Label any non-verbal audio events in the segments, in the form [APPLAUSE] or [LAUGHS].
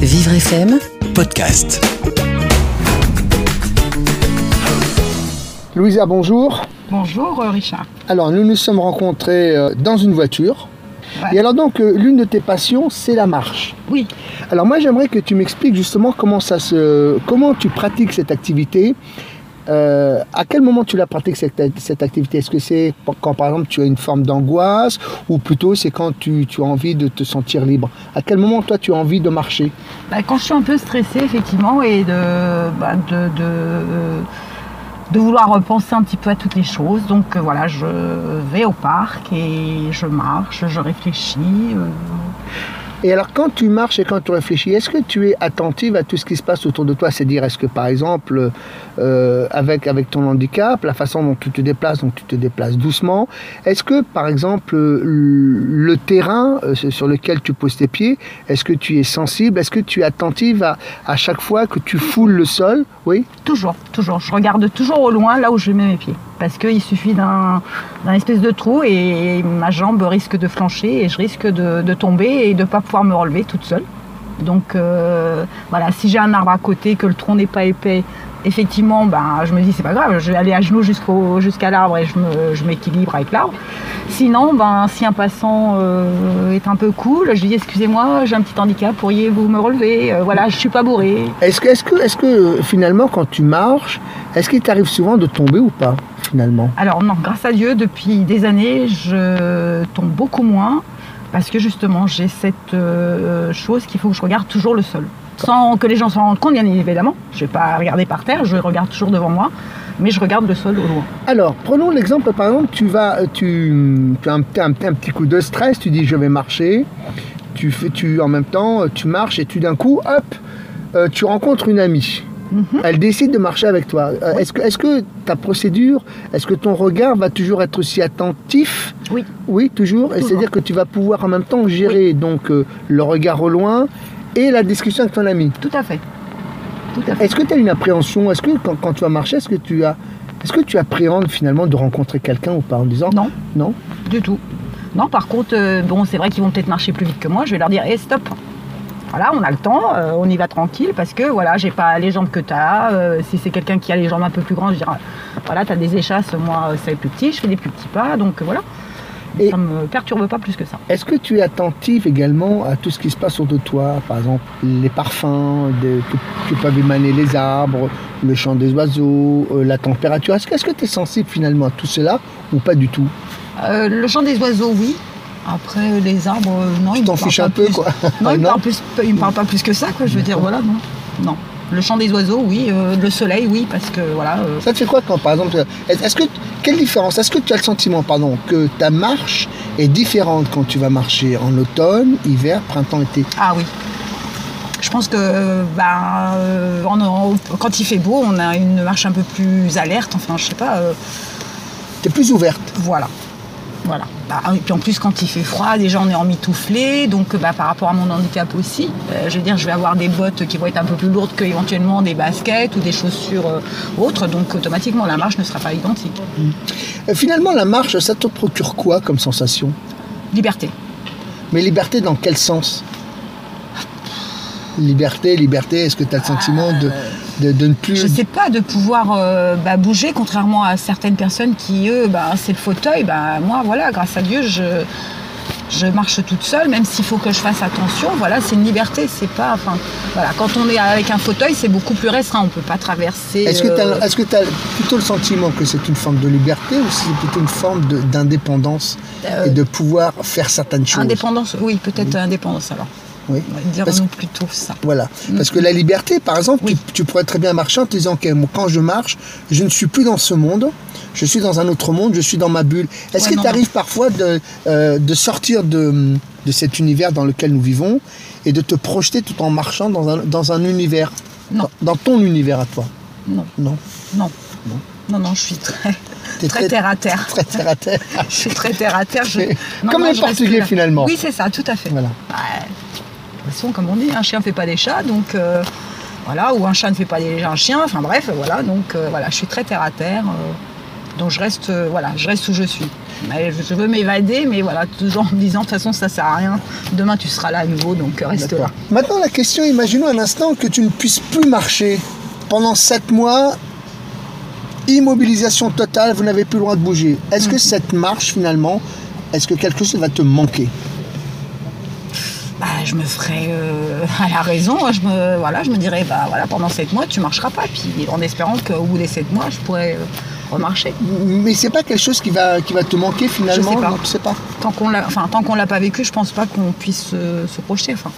Vivre FM, podcast. Louisa, bonjour. Bonjour euh, Richard. Alors, nous nous sommes rencontrés euh, dans une voiture. Ouais. Et alors donc, euh, l'une de tes passions, c'est la marche. Oui, Alors moi, j'aimerais que tu m'expliques justement comment ça se, comment tu pratiques cette activité. Euh, à quel moment tu la pratiques cette, cette activité? Est-ce que c'est quand par exemple tu as une forme d'angoisse ou plutôt c'est quand tu, as envie de te sentir libre? À quel moment toi tu as envie de marcher? Bah, quand je suis un peu stressée effectivement et de, bah, de, de, vouloir repenser un petit peu à toutes les choses. Donc euh, voilà, je vais au parc et je marche, je réfléchis. Et alors quand tu marches et quand tu réfléchis, est-ce que tu es attentive à tout ce qui se passe autour de toi? C'est-à-dire est-ce que par exemple euh, avec, ton handicap, la façon dont tu te déplaces, donc tu te déplaces doucement, est-ce que par exemple le terrain euh, sur lequel tu poses tes pieds, est-ce que tu es sensible? Est-ce que tu es attentive à, à chaque fois que tu foules le sol? Oui Toujours, toujours. Je regarde toujours au loin là où je mets mes pieds. Parce qu'il suffit d'un espèce de trou et ma jambe risque de flancher et je risque de, de tomber et de ne pas pouvoir me relever toute seule. Donc euh, voilà, si j'ai un arbre à côté, que le tronc n'est pas épais, effectivement, ben, je me dis c'est pas grave, je vais aller à genoux jusqu'au- jusqu'à l'arbre et je m'équilibre avec l'arbre. Sinon, ben, si un passant euh, est un peu cool, je lui dis excusez-moi, j'ai un petit handicap, pourriez-vous me relever? Euh, Voilà, je suis pas bourrée. Est-ce que, est-ce que, est-ce que euh, finalement quand tu marches, est-ce qu'il t'arrive souvent de tomber ou pas finalement? Alors non, grâce à Dieu, depuis des années, je tombe beaucoup moins parce que justement, j'ai cette euh, chose qu'il faut que je regarde toujours le sol. Sans que les gens s'en rendent compte, bien évidemment. Je ne vais pas regarder par terre, je regarde toujours devant moi, mais je regarde le sol au loin. Alors, prenons l'exemple, par exemple, tu vas, tu, tu as un, petit coup de stress, tu dis je vais marcher, tu fais, tu, en même temps, tu marches et tu d'un coup, hop, euh, tu rencontres une amie. Mhm. Elle décide de marcher avec toi. Euh, Est-ce que, est-ce que ta procédure, est-ce que ton regard va toujours être aussi attentif? Oui. Oui, toujours. Et Toujours. C'est-à-dire que tu vas pouvoir en même temps gérer donc euh, le regard au loin et la discussion avec ton ami. Tout à fait. Est-ce que tu as une appréhension Est-ce que quand, quand tu vas marcher, est-ce que tu as, est-ce que tu appréhendes finalement de rencontrer quelqu'un ou pas en disant Non, non du tout. Non, par contre, euh, bon, c'est vrai qu'ils vont peut-être marcher plus vite que moi. Je vais leur dire, hé, stop. Voilà, on a le temps, euh, on y va tranquille parce que voilà, j'ai pas les jambes que tu as. si c'est quelqu'un qui a les jambes un peu plus grandes, je dirais, voilà, tu as des échasses, moi euh, c'est plus petit, je fais des plus petits pas, donc euh, voilà. Et- Ça me perturbe pas plus que ça. Est-ce que tu es attentif également à tout ce qui se passe autour de toi? Par exemple, les parfums de- que, que peuvent émaner les arbres, le chant des oiseaux, euh, la température. Est-ce que est-ce que tu es sensible finalement à tout cela ou pas du tout? Euh, le chant des oiseaux, oui. Après, euh, les arbres, non, ils Tu t'en me parlent fiches pas un peu plus. quoi Non, ils plus, ils me parlent pas plus que ça, quoi. Je veux dire, voilà, non. Non. Le chant des oiseaux, oui. Euh, le soleil, oui, parce que voilà. euh, Ça te fait quoi quand par exemple est- Est-ce que quelle différence Est-ce que tu as le sentiment pardon que ta marche est différente quand tu vas marcher en automne, hiver, printemps, été? Ah oui. Je pense que euh, ben, en- en- quand il fait beau, on a une marche un peu plus alerte. Enfin, je sais pas. euh, Tu es plus ouverte. voilà. Voilà. Bah, et puis en plus, quand il fait froid, déjà on est en mitouflé. Donc bah, par rapport à mon handicap aussi, euh, je veux dire, je vais avoir des bottes qui vont être un peu plus lourdes que éventuellement des baskets ou des chaussures euh, autres. Donc automatiquement, la marche ne sera pas identique. Euh, Finalement, la marche, ça te procure quoi comme sensation? Liberté. Mais liberté dans quel sens? Liberté, liberté, est-ce que tu as le sentiment de, de, de ne plus... Je sais pas, de pouvoir euh, bah, bouger, contrairement à certaines personnes qui, eux, bah, c'est le fauteuil. Bah, moi, voilà, grâce à Dieu, je, je marche toute seule, même s'il faut que je fasse attention. Voilà, c'est une liberté. C'est pas, enfin, voilà, quand on est avec un fauteuil, c'est beaucoup plus restreint. On peut pas traverser. Est-ce que tu euh, as, plutôt le sentiment que c'est une forme de liberté ou c'est plutôt une forme d'indépendance Euh, et de pouvoir faire certaines choses? Indépendance Oui, peut-être indépendance alors. Oui. On va dire Parce- plutôt ça. Voilà. Parce que la liberté, par exemple, Oui. tu, tu pourrais très bien marcher en te disant, moi, quand je marche, je ne suis plus dans ce monde, je suis dans un autre monde, je suis dans ma bulle. Est-ce Ouais, que tu arrives parfois de, euh, de sortir de, de cet univers dans lequel nous vivons et de te projeter tout en marchant dans un, dans un univers? Non. Dans, dans ton univers à toi? Non, Non. non, non, non, je suis très, très terre à terre. Très terre à terre. [LAUGHS] Je suis très terre à terre. je- [LAUGHS] Non, Comme non, les Portugais, finalement. Oui, c'est ça, tout à fait. Voilà. Ouais. De toute façon, comme on dit, un chien ne fait pas des chats, donc euh, voilà, ou un chat ne fait pas des, un chien, enfin bref, voilà, donc euh, voilà, je suis très terre à terre, euh, donc je reste, voilà, je reste où je suis. Mais je veux m'évader, mais voilà, toujours en me disant de toute façon ça sert à rien. Demain tu seras là à nouveau, donc reste là. Maintenant la question, imaginons un instant que tu ne puisses plus marcher pendant 7 mois. Immobilisation totale, vous n'avez plus le droit de bouger. Est-ce que Mm. cette marche finalement, est-ce que quelque chose va te manquer? Je me ferais euh, [LAUGHS] à la raison, je me, voilà, je me dirais bah voilà pendant 7 mois tu marcheras pas, puis en espérant qu'au bout des 7 mois je pourrais euh, remarcher. Mais c'est pas quelque chose qui va, qui va te manquer finalement Je sais pas. Non, tu sais pas. Tant qu'on l'a, enfin tant qu'on l'a pas vécu, je pense pas qu'on puisse euh, se projeter. Enfin,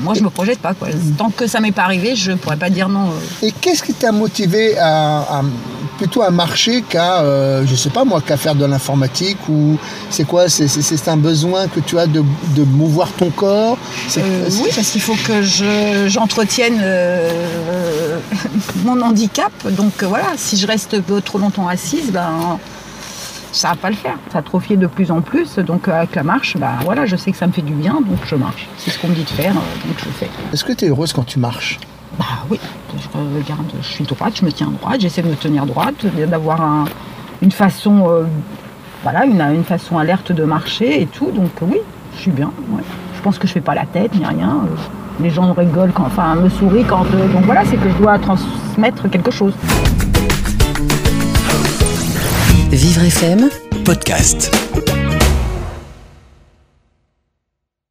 moi je me projette pas quoi. Tant que ça m'est pas arrivé, je pourrais pas dire non. euh. Et qu'est-ce qui t'a motivé à, à- plutôt à marcher qu'à, euh, je sais pas moi, qu'à faire de l'informatique ou c'est quoi C'est un besoin que tu as de, de mouvoir ton corps Euh, oui, parce qu'il faut que je, j'entretienne euh, [LAUGHS] mon handicap. Donc euh, voilà, si je reste trop longtemps assise, ben ça va pas le faire. Ça atrophier de plus en plus. Donc euh, avec la marche, ben voilà, je sais que ça me fait du bien, donc je marche. C'est ce qu'on me dit de faire, euh, donc je fais. Est-ce que tu es heureuse quand tu marches? Bah oui, je regarde, je suis droite, je me tiens droite, j'essaie de me tenir droite, d'avoir un- une façon, euh, voilà, une, façon alerte de marcher et tout. Donc oui, je suis bien. Je pense que je fais pas la tête ni rien. euh, Les gens rigolent, quand, enfin me sourient quand. euh, donc voilà, c'est que je dois transmettre quelque chose. Vivre FM Podcast.